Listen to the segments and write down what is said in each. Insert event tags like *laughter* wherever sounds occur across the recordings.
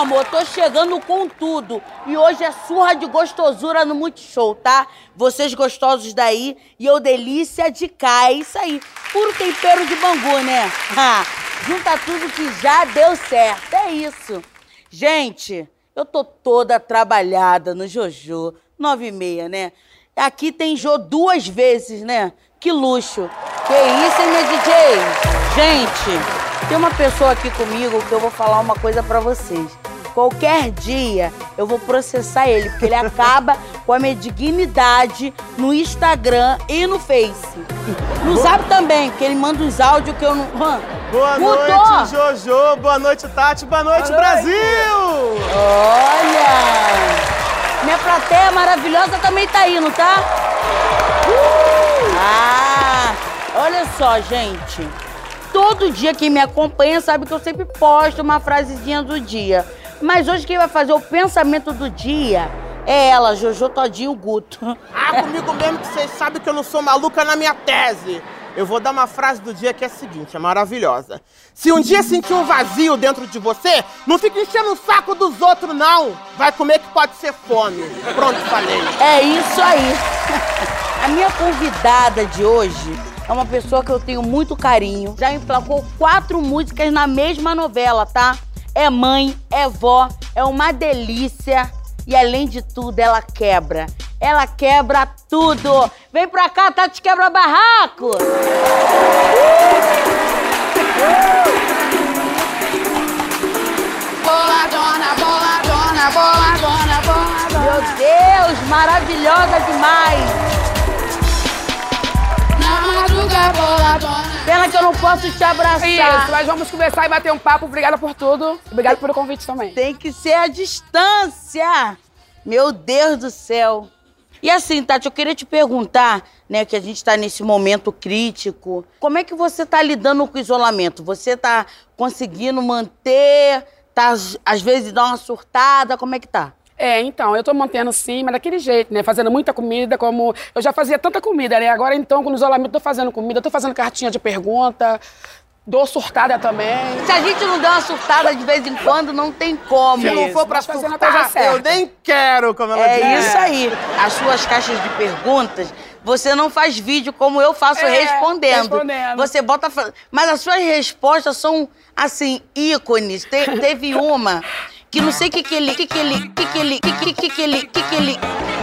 Amor, tô chegando com tudo. E hoje é surra de gostosura no Multishow, tá? Vocês gostosos daí e eu delícia de cá. É isso aí. Puro tempero de bangu, né? Junta tudo que já deu certo. É isso. Gente, eu tô toda trabalhada no Jojo, nove e meia, né? Aqui tem Jô duas vezes, né? Que luxo. Que isso, hein, minha DJ? Gente, tem uma pessoa aqui comigo que eu vou falar uma coisa pra vocês. Qualquer dia eu vou processar ele, porque ele acaba *laughs* com a minha dignidade no Instagram e no Face. No Zap também, porque ele manda uns áudios que eu não. Hã? Boa Mudou. noite, Jojo. Boa noite, Tati. Boa noite, Brasil. Olha! Minha plateia maravilhosa também tá indo, tá? Uh! Ah! Olha só, gente. Todo dia quem me acompanha sabe que eu sempre posto uma frasezinha do dia. Mas hoje quem vai fazer o pensamento do dia é ela, Jojo Todinho Guto. Ah, comigo mesmo que vocês sabem que eu não sou maluca na minha tese. Eu vou dar uma frase do dia que é a seguinte, é maravilhosa. Se um dia sentir um vazio dentro de você, não fica enchendo o saco dos outros, não. Vai comer que pode ser fome. Pronto, falei. É isso aí. *laughs* A minha convidada de hoje é uma pessoa que eu tenho muito carinho. Já emplacou quatro músicas na mesma novela, tá? É mãe, é vó, é uma delícia. E além de tudo, ela quebra. Ela quebra tudo. Vem pra cá, Tati Quebra Barraco. Boladona, boladona, boladona, boladona. Meu Deus, maravilhosa demais. Na madruga, boladona. Pena que eu não posso te abraçar. Isso, mas vamos conversar e bater um papo. Obrigada por tudo. Obrigada pelo convite também. Tem que ser a distância. Meu Deus do céu. E assim, Tati, eu queria te perguntar, né, que a gente está nesse momento crítico. Como é que você está lidando com o isolamento? Você está conseguindo manter? Tá, às- vezes dá uma surtada? Como é que tá? É, então, eu tô mantendo sim, mas daquele jeito, né? Fazendo muita comida, como. Eu já fazia tanta comida, né? Agora, então, com o isolamento, tô fazendo comida, tô fazendo cartinha de pergunta, dou surtada também. Se a gente não der uma surtada de vez em quando, não tem como. Se não for pra a surtar, eu nem quero, como ela É diz. isso aí. As suas caixas de perguntas, você não faz vídeo como eu faço É, respondendo. respondendo. Você bota. Mas as suas respostas são, assim, ícones. Te- teve uma que não sei o que, que ele. que, que ele. que, que ele. que, que, que, ele. que, que ele.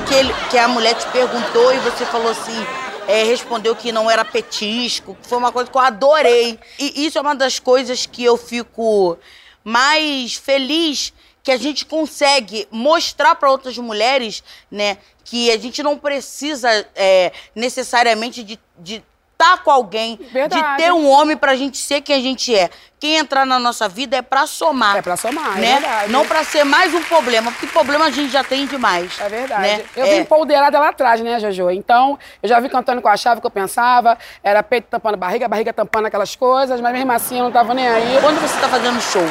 Que, ele, que a mulher te perguntou e você falou assim. é, respondeu que não era petisco, foi uma coisa que eu adorei. E isso é uma das coisas que eu fico mais feliz que a gente consegue mostrar para outras mulheres, né, que a gente não precisa é, necessariamente de de estar com alguém, Verdade. de ter um homem pra gente ser quem a gente é. Quem entrar na nossa vida é pra somar. É pra somar, é né? verdade. Não pra ser mais um problema, porque problema a gente já tem demais. É verdade. Né? Eu É. vim empoderada lá atrás, né, Jojo? Então, eu já vi cantando com a chave que eu pensava, era peito tampando barriga, barriga tampando aquelas coisas, mas mesmo assim eu não tava nem aí. Quando você tá fazendo show,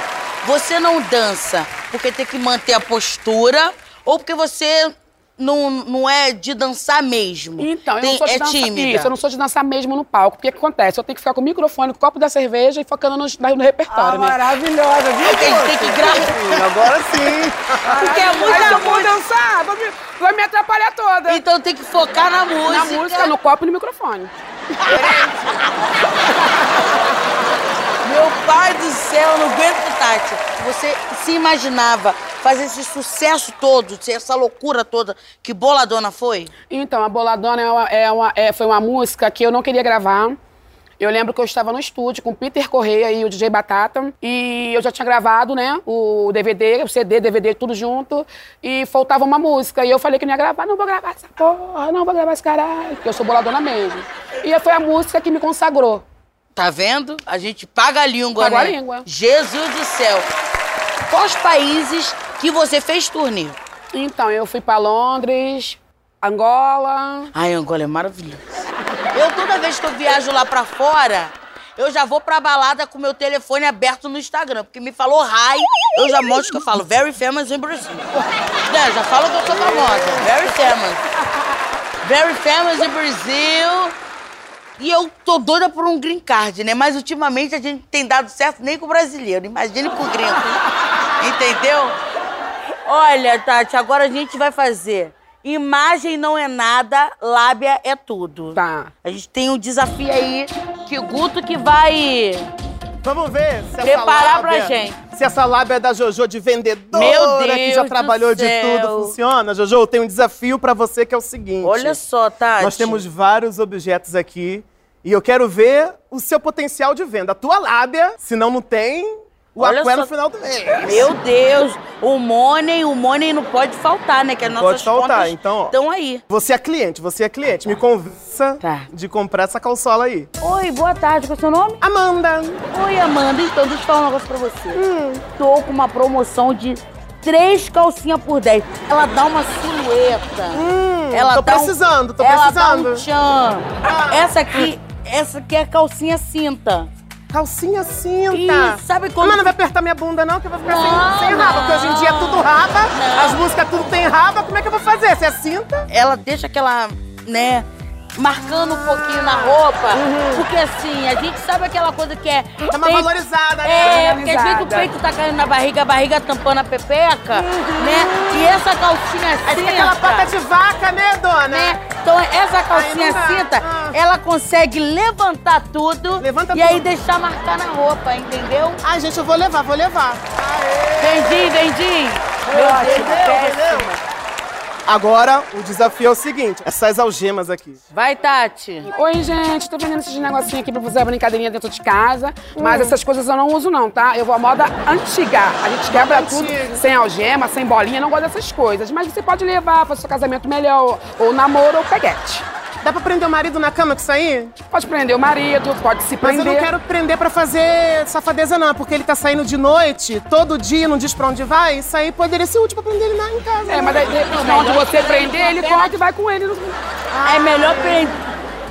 você não dança porque tem que manter a postura ou porque você não, não é de dançar mesmo? Então, eu Tem- não sou de é dançar. tímida. Isso, eu não sou de dançar mesmo no palco. Porque o que acontece? Eu tenho que ficar com o microfone, com o copo da cerveja e focando no, no repertório, Ah, né? maravilhosa, viu? A gente tem que gravar. Agora sim. Porque é Aí se muita eu música. dançar, vai me, vai me atrapalhar toda. Então tem que focar na música. Na música, no copo e no microfone. Meu pai do céu, eu Você se imaginava fazer esse sucesso todo, essa loucura toda que Boladona foi? Então, a Boladona é uma- é uma- é- foi uma música que eu não queria gravar. Eu lembro que eu estava no estúdio com o Peter Correia e o DJ Batata. E eu já tinha gravado, né? O DVD, o CD, DVD, tudo junto. E faltava uma música. E eu falei que não ia gravar. Não vou gravar essa porra, não vou gravar esse caralho. Porque eu sou boladona mesmo. E foi a música que me consagrou. Tá vendo? A gente paga a língua, Pagou né? a língua. Jesus do céu. quais países que você fez turnê? Então, eu fui pra Londres, Angola. Ai, Angola é maravilhoso. Eu, toda vez que eu viajo lá pra fora, eu já vou pra balada com meu telefone aberto no Instagram. Porque me falou hi, eu já mostro que eu falo very famous in Brazil. É, já falo que eu sou famosa. Very famous. Very famous in Brazil. E eu tô doida por um green card, né? Mas ultimamente a gente tem dado certo nem com o brasileiro. Imagine com o gringo. *laughs* Entendeu? Olha, Tati, agora a gente vai fazer. Imagem não é nada, lábia é tudo. Tá. A gente tem um desafio aí que o Guto que vai. Vamos ver se essa Preparar pra lábia, gente. Se essa lábia da Jojo de vendedora, Meu que já Deus trabalhou de tudo, funciona. Jojo, tem um desafio pra você que é o seguinte. Olha só, Tati. Nós temos vários objetos aqui e eu quero ver o seu potencial de venda. A tua lábia, senão não tem, o Olha aqué só. no final do mês. Meu Deus, o money, o money não pode faltar, né? Que as nossas Pode faltar, então, estão aí. Você é cliente, você é cliente. Me convença Tá. de comprar essa calçola aí. Oi, boa tarde, qual é o seu nome? Amanda, Oi, Amanda. Então, deixa eu falar um negócio pra você. Hum. Tô com uma promoção de três calcinhas por 10. Ela dá uma silhueta. Hum, ela tô dá um- precisando, tô ela precisando. dá um tchan. Ah. Essa aqui, essa aqui é a calcinha cinta. Calcinha cinta. Ih, sabe quando- Mas não vai apertar minha bunda não, que eu vou ficar Não, sem, sem raba. Porque hoje em dia é tudo raba, Não. as músicas tudo tem raba. Como é que eu vou fazer? Se é cinta? Ela deixa aquela, né, marcando um pouquinho na roupa. Porque assim, a gente sabe aquela coisa que é... Uhum. É uma tem- valorizada, né? É, porque às vezes o peito tá caindo na barriga, a barriga tampando a pepeca, né? E essa calcinha Aí cinta... fica aquela pata de vaca, né, dona? né? Então essa calcinha Aí cinta, Ah. ela consegue levantar tudo Levanta e aí tudo. deixar marcar na roupa, entendeu? Ai, gente, eu vou levar, vou levar. Vendi, vendi. Meu Deus, péssima. Agora, o desafio é o seguinte: essas algemas aqui. Vai, Tati. Oi, gente, tô vendendo esses negocinhos aqui pra fazer a brincadeirinha dentro de casa. Mas Hum. essas coisas eu não uso, não, tá? Eu vou à moda antiga. A gente quebra Antiga. tudo sem algema, sem bolinha, não gosto dessas coisas. Mas você pode levar, fazer seu casamento melhor, ou namoro ou peguete. Dá pra prender o marido na cama com isso aí? Pode prender o marido, pode se Mas prender. eu não quero prender pra fazer safadeza, não. Porque ele tá saindo de noite, todo dia, não diz pra onde vai. Isso aí poderia ser útil pra prender ele lá em casa. É, né? mas aí, de onde você prender, ele corta e vai com ele. no- É melhor pre-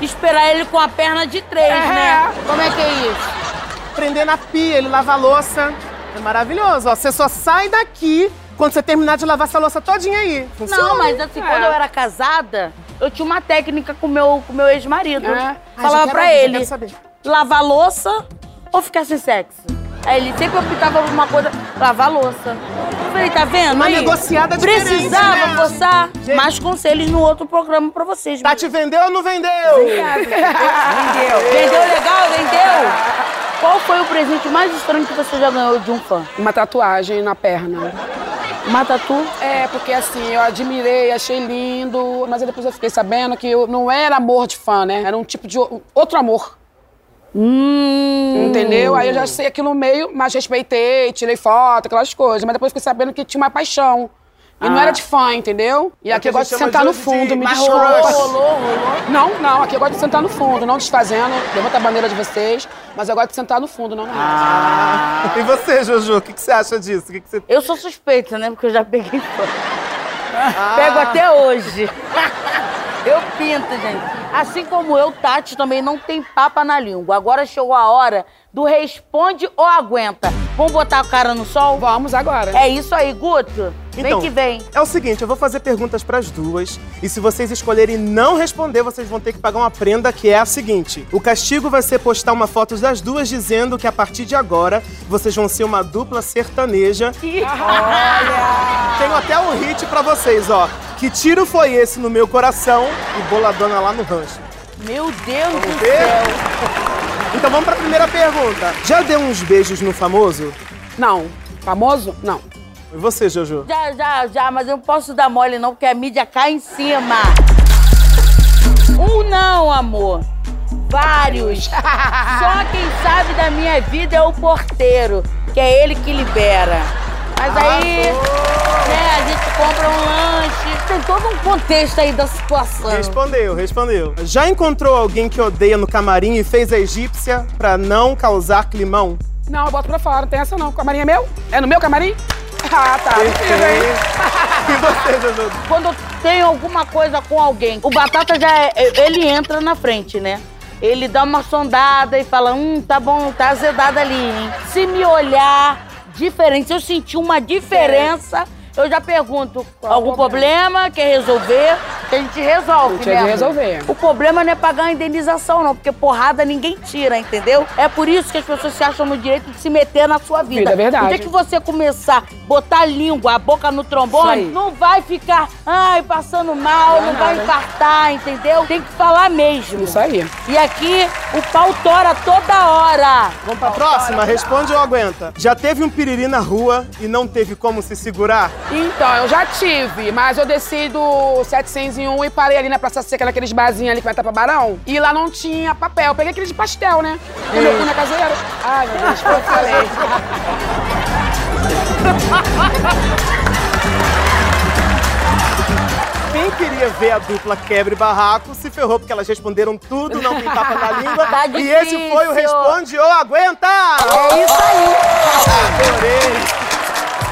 esperar ele com a perna de três, É. né? Como é que é isso? Prender na pia, ele lava a louça. É maravilhoso, ó. Você só sai daqui quando você terminar de lavar essa louça todinha aí. Funciona. Não, mas assim, É. quando eu era casada, eu tinha uma técnica com meu, o com meu ex-marido. É? Falava quero pra ouvir, ele, lavar louça ou ficar sem sexo? Aí ele sempre optava por uma coisa, lavar louça. Eu falei, tá vendo? Uma aí? negociada Precisava né? forçar Gente. mais conselhos no outro programa pra vocês. Tá te vendeu ou não vendeu? Vendeu. *laughs* Vendeu legal? Vendeu? Qual foi o presente mais estranho que você já ganhou de um fã? Uma tatuagem na perna. Uma tatu? É, porque assim, eu admirei, achei lindo, mas aí depois eu fiquei sabendo que eu- não era amor de fã, né? Era um tipo de outro amor. Hum. Entendeu? Aí eu já sei aquilo no meio, mas respeitei, tirei foto, aquelas coisas. Mas depois fiquei sabendo que tinha uma paixão. E não era de fã, entendeu? E É aqui o eu gosto de sentar no hoje de fundo, me mais desculpa. crush. Rolou, rolou. Não, não, aqui eu gosto de sentar no fundo, não desfazendo, levanta a bandeira de vocês, mas eu gosto de sentar no fundo, não na rede. E você, Juju, o que, que você acha disso? O que, que você... Eu sou suspeita, né? Porque eu já peguei fã. Ah. Pego até hoje. Eu pinto, gente. Assim como eu, Tati também não tem papa na língua. Agora chegou a hora do responde ou aguenta. Vamos botar a cara no sol? Vamos agora. É isso aí, Guto. Vem Então, que vem. É o seguinte, eu vou fazer perguntas pras duas e se vocês escolherem não responder, vocês vão ter que pagar uma prenda que é a seguinte: o castigo vai ser postar uma foto das duas dizendo que a partir de agora vocês vão ser uma dupla sertaneja. Olha! *laughs* Tenho até um hit pra vocês, ó. Que tiro foi esse no meu coração e boladona lá no rancho. Meu Deus do ver? céu. Então vamos pra primeira pergunta. Já deu uns beijos no famoso? Não. Famoso? Não. E você, Jojo? Já, já, já, mas eu não posso dar mole não, porque a mídia cai em cima. Um não, amor. Vários. *laughs* Só quem sabe da minha vida é o porteiro, que é ele que libera. Mas aí, né, a gente compra um lanche. Tem todo um contexto aí da situação. Respondeu, respondeu. Já encontrou alguém que odeia no camarim e fez a egípcia pra não causar climão? Não, eu boto pra fora, não tem essa não. O camarim é meu? É no meu camarim? Ah, tá. *laughs* E você, Josué? Quando eu tenho alguma coisa com alguém, o Batata já é, ele entra na frente, né? Ele dá uma sondada e fala, hum, tá bom, tá azedada ali, hein? Se me olhar diferente, se eu sentir uma diferença, eu já pergunto, algum problema, quer resolver? que a gente resolve, né? que resolver. O problema não é pagar a indenização, não, porque porrada ninguém tira, entendeu? É por isso que as pessoas se acham no direito de se meter na sua vida. é verdade. O dia que você começar a botar a língua, a boca no trombone, não vai ficar, ai, passando mal, não, é não vai infartar, entendeu? Tem que falar mesmo. Isso aí. E aqui o pau tora toda hora. Vamos pra próxima? Tora, responde ou aguenta? Já teve um piriri na rua e não teve como se segurar? Então, eu já tive, mas eu decido 700 barzinho e parei ali na Praça Seca, naqueles barzinhos ali que vai estar pra Barão. E lá não tinha papel. Peguei aquele de pastel, né? E meu cunha caseiro. Ai, meu Deus, eu falei. Quem queria ver a dupla Quebre Barraco se ferrou, porque elas responderam tudo, não tem tapa na língua. *laughs* Tá e esse foi o Responde ou Aguenta! É isso aí! Adorei!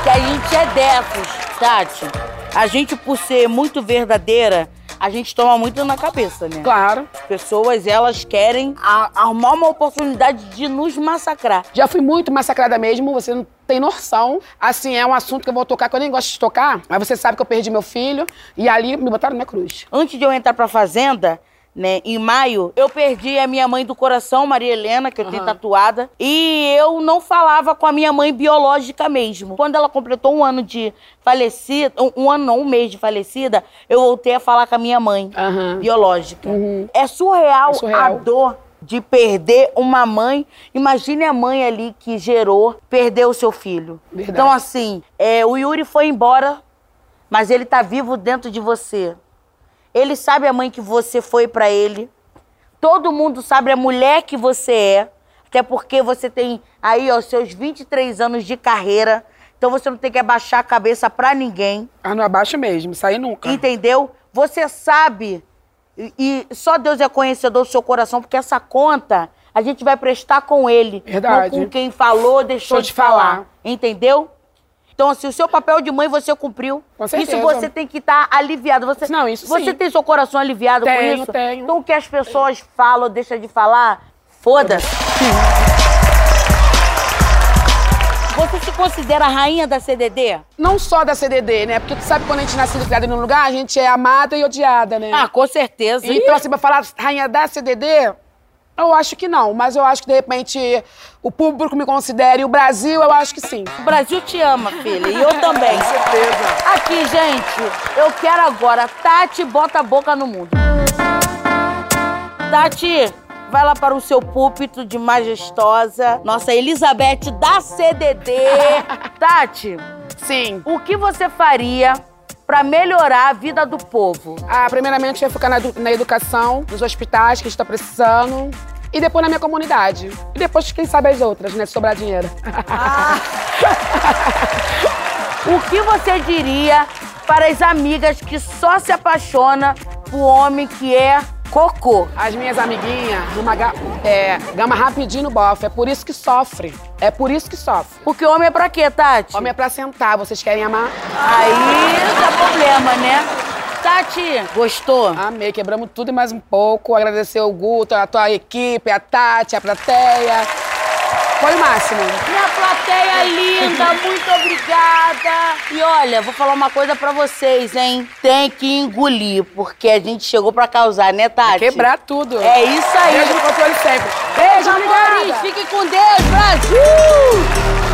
Que a gente é dessas, Tati. A gente, por ser muito verdadeira, a gente toma muito na cabeça, né? Claro. As pessoas, elas querem arrumar uma oportunidade de nos massacrar. Já fui muito massacrada mesmo, você não tem noção. Assim, é um assunto que eu vou tocar, que eu nem gosto de tocar, mas você sabe que eu perdi meu filho e ali me botaram na minha cruz. Antes de eu entrar pra fazenda, né, em maio, eu perdi a minha mãe do coração, Maria Helena, que eu tenho tatuada, e eu não falava com a minha mãe biológica mesmo. Quando ela completou um ano de falecida, um, um ano não, um mês de falecida, eu voltei a falar com a minha mãe Aham. biológica. É surreal, É surreal. a dor de perder uma mãe. Imagine a mãe ali que gerou, perdeu o seu filho. Verdade. Então, assim, é, o Yuri foi embora, mas ele tá vivo dentro de você. Ele sabe a mãe que você foi pra ele. Todo mundo sabe a mulher que você é. Até porque você tem aí, ó, seus 23 anos de carreira. Então você não tem que abaixar a cabeça pra ninguém. Ah, não abaixa mesmo, aí nunca. Entendeu? Você sabe, e, e só Deus é conhecedor do seu coração, porque essa conta a gente vai prestar com ele. Verdade. Não com quem falou, deixou Deixou de de falar. falar. Entendeu? Então, assim, o seu papel de mãe você cumpriu. Com certeza. Isso você tem que estar aliviado. Você, Não, isso Você sim. tem seu coração aliviado Tenho, com isso? tenho. Então, o que as pessoas falam, deixa de falar, foda-se. Você se considera a rainha da CDD? Não só da CDD, né? Porque tu sabe quando a gente nasce e criada num lugar, a gente é amada e odiada, né? Ah, com certeza. Então, assim, pra falar rainha da CDD, eu acho que não. Mas eu acho que, de repente, o público me considere. E o Brasil, eu acho que sim. O Brasil te ama, filha. E eu também. Com certeza. Aqui, gente, eu quero agora. Tati, bota a boca no mundo. Tati, vai lá para o seu púlpito de majestosa. Nossa Elizabeth da CDD. *laughs* Tati, Sim. o que você faria para melhorar a vida do povo? Ah, primeiramente, eu ia focar na, na educação, nos hospitais que a gente tá precisando. E depois na minha comunidade. E depois, quem sabe, as outras, né? Se sobrar dinheiro. *laughs* O que você diria para as amigas que só se apaixonam por homem que é cocô? As minhas amiguinhas, numa ga- é, gama rapidinho no bofe. É por isso que sofre. É por isso que sofre. Porque homem é pra quê, Tati? Homem é pra sentar. Vocês querem amar? Aí dá problema, né? Tati, gostou? Amei, quebramos tudo e mais um pouco. Agradecer o Guto, a tua equipe, a Tati, a plateia. Foi o máximo. Minha plateia linda, muito obrigada. E olha, vou falar uma coisa pra vocês, hein? Tem que engolir, porque a gente chegou pra causar, né, Tati? Quebrar tudo. É isso aí. Beijo no controle sempre. Beijo, Amores. Fiquem com Deus, Brasil!